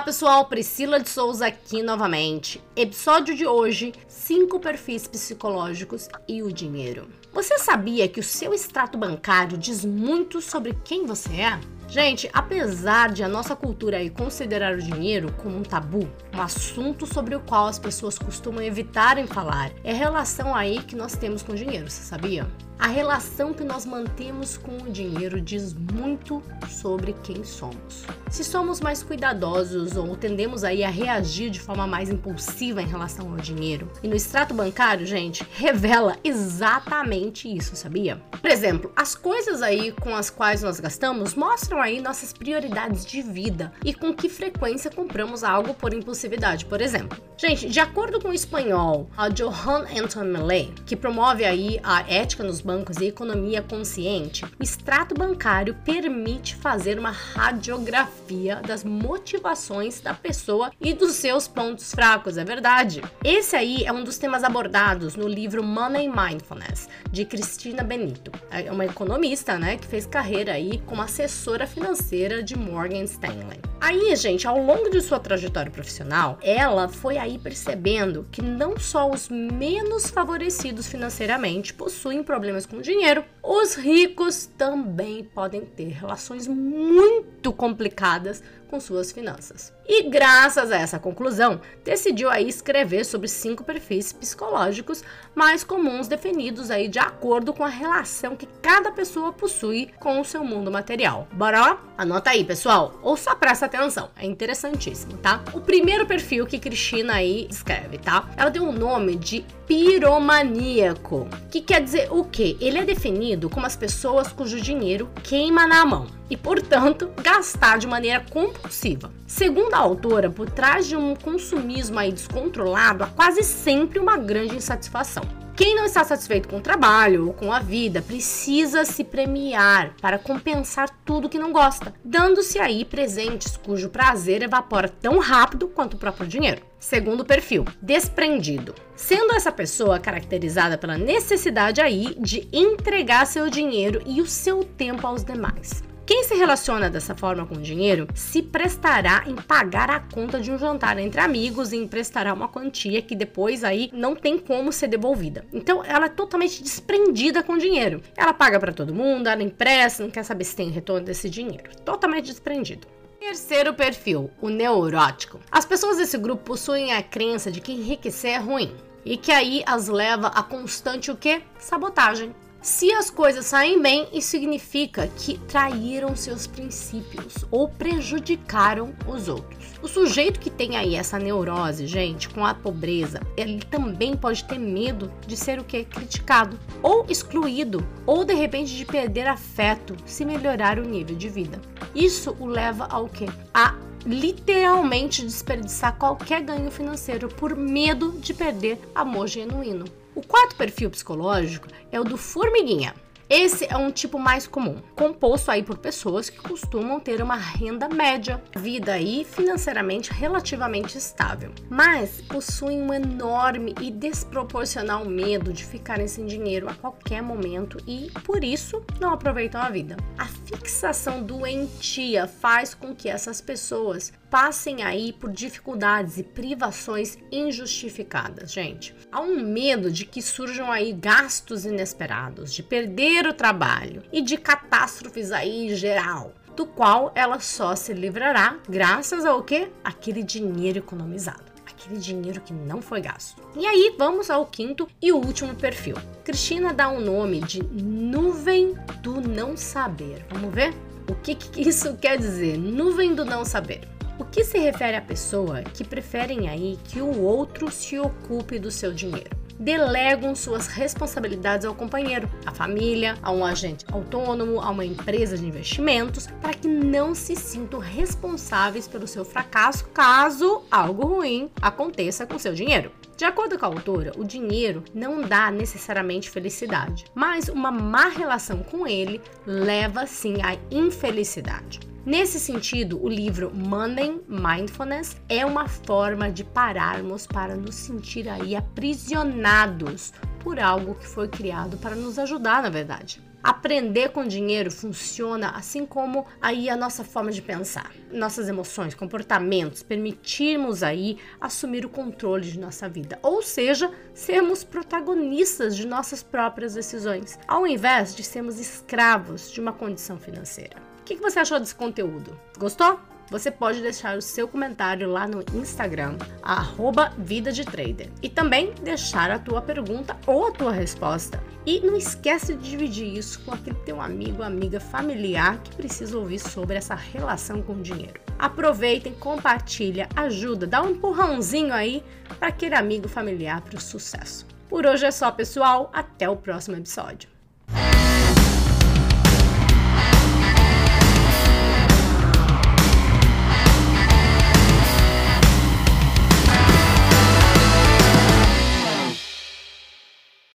pessoal, Priscila de Souza aqui novamente. Episódio de hoje: cinco perfis psicológicos e o dinheiro. Você sabia que o seu extrato bancário diz muito sobre quem você é? Gente, apesar de a nossa cultura aí considerar o dinheiro como um tabu, um assunto sobre o qual as pessoas costumam evitar em falar, é a relação aí que nós temos com o dinheiro, você sabia? A relação que nós mantemos com o dinheiro diz muito sobre quem somos. Se somos mais cuidadosos ou tendemos aí a reagir de forma mais impulsiva em relação ao dinheiro. E no extrato bancário, gente, revela exatamente isso, sabia? Por exemplo, as coisas aí com as quais nós gastamos mostram aí nossas prioridades de vida e com que frequência compramos algo por impulsividade, por exemplo. Gente, de acordo com o espanhol, a Johan Anton Milley, que promove aí a ética nos bancos e economia consciente, o extrato bancário permite fazer uma radiografia das motivações da pessoa e dos seus pontos fracos, é verdade. Esse aí é um dos temas abordados no livro Money Mindfulness, de Cristina Benito. É uma economista, né, que fez carreira aí como assessora financeira de Morgan Stanley. Aí, gente, ao longo de sua trajetória profissional, ela foi aí percebendo que não só os menos favorecidos financeiramente possuem problemas com dinheiro, os ricos também podem ter relações muito complicadas com suas finanças. E graças a essa conclusão, decidiu aí escrever sobre cinco perfis psicológicos mais comuns definidos aí de acordo com a relação que cada pessoa possui com o seu mundo material. Bora? Anota aí, pessoal, ou só presta atenção, é interessantíssimo, tá? O primeiro perfil que Cristina aí escreve, tá? Ela deu o nome de piromaníaco, que quer dizer o quê? Ele é definido como as pessoas cujo dinheiro queima na mão e, portanto, gastar de maneira compulsiva. Segundo a autora, por trás de um consumismo aí descontrolado há quase sempre uma grande insatisfação. Quem não está satisfeito com o trabalho ou com a vida precisa se premiar para compensar tudo que não gosta, dando-se aí presentes cujo prazer evapora tão rápido quanto o próprio dinheiro. Segundo perfil, desprendido. Sendo essa pessoa caracterizada pela necessidade aí de entregar seu dinheiro e o seu tempo aos demais. Quem se relaciona dessa forma com o dinheiro se prestará em pagar a conta de um jantar entre amigos e emprestará uma quantia que depois aí não tem como ser devolvida. Então ela é totalmente desprendida com dinheiro. Ela paga para todo mundo, ela empresta, não quer saber se tem retorno desse dinheiro. Totalmente desprendido. Terceiro perfil, o neurótico. As pessoas desse grupo possuem a crença de que enriquecer é ruim e que aí as leva a constante o que? Sabotagem. Se as coisas saem bem, isso significa que traíram seus princípios ou prejudicaram os outros. O sujeito que tem aí essa neurose, gente, com a pobreza, ele também pode ter medo de ser o que? Criticado ou excluído, ou de repente de perder afeto se melhorar o nível de vida. Isso o leva ao que? A literalmente desperdiçar qualquer ganho financeiro por medo de perder amor genuíno. O quarto perfil psicológico é o do formiguinha. Esse é um tipo mais comum, composto aí por pessoas que costumam ter uma renda média, vida aí financeiramente relativamente estável, mas possuem um enorme e desproporcional medo de ficarem sem dinheiro a qualquer momento e, por isso, não aproveitam a vida. A fixação doentia faz com que essas pessoas passem aí por dificuldades e privações injustificadas, gente. Há um medo de que surjam aí gastos inesperados, de perder o trabalho e de catástrofes aí em geral, do qual ela só se livrará graças ao que? Aquele dinheiro economizado aquele dinheiro que não foi gasto. E aí vamos ao quinto e último perfil. Cristina dá um nome de nuvem do não saber. Vamos ver? O que, que isso quer dizer? Nuvem do não saber. Que se refere à pessoa que preferem aí que o outro se ocupe do seu dinheiro. Delegam suas responsabilidades ao companheiro, à família, a um agente autônomo, a uma empresa de investimentos, para que não se sintam responsáveis pelo seu fracasso caso algo ruim aconteça com seu dinheiro. De acordo com a autora, o dinheiro não dá necessariamente felicidade, mas uma má relação com ele leva sim à infelicidade. Nesse sentido, o livro Money Mindfulness é uma forma de pararmos para nos sentir aí aprisionados por algo que foi criado para nos ajudar, na verdade. Aprender com dinheiro funciona assim como aí a nossa forma de pensar, nossas emoções, comportamentos, permitirmos aí assumir o controle de nossa vida, ou seja, sermos protagonistas de nossas próprias decisões, ao invés de sermos escravos de uma condição financeira. O que você achou desse conteúdo? Gostou? Você pode deixar o seu comentário lá no Instagram, arroba Vida de Trader. E também deixar a tua pergunta ou a tua resposta. E não esquece de dividir isso com aquele teu amigo, amiga, familiar que precisa ouvir sobre essa relação com o dinheiro. Aproveitem, compartilha, ajuda, dá um empurrãozinho aí para aquele amigo familiar para o sucesso. Por hoje é só, pessoal. Até o próximo episódio.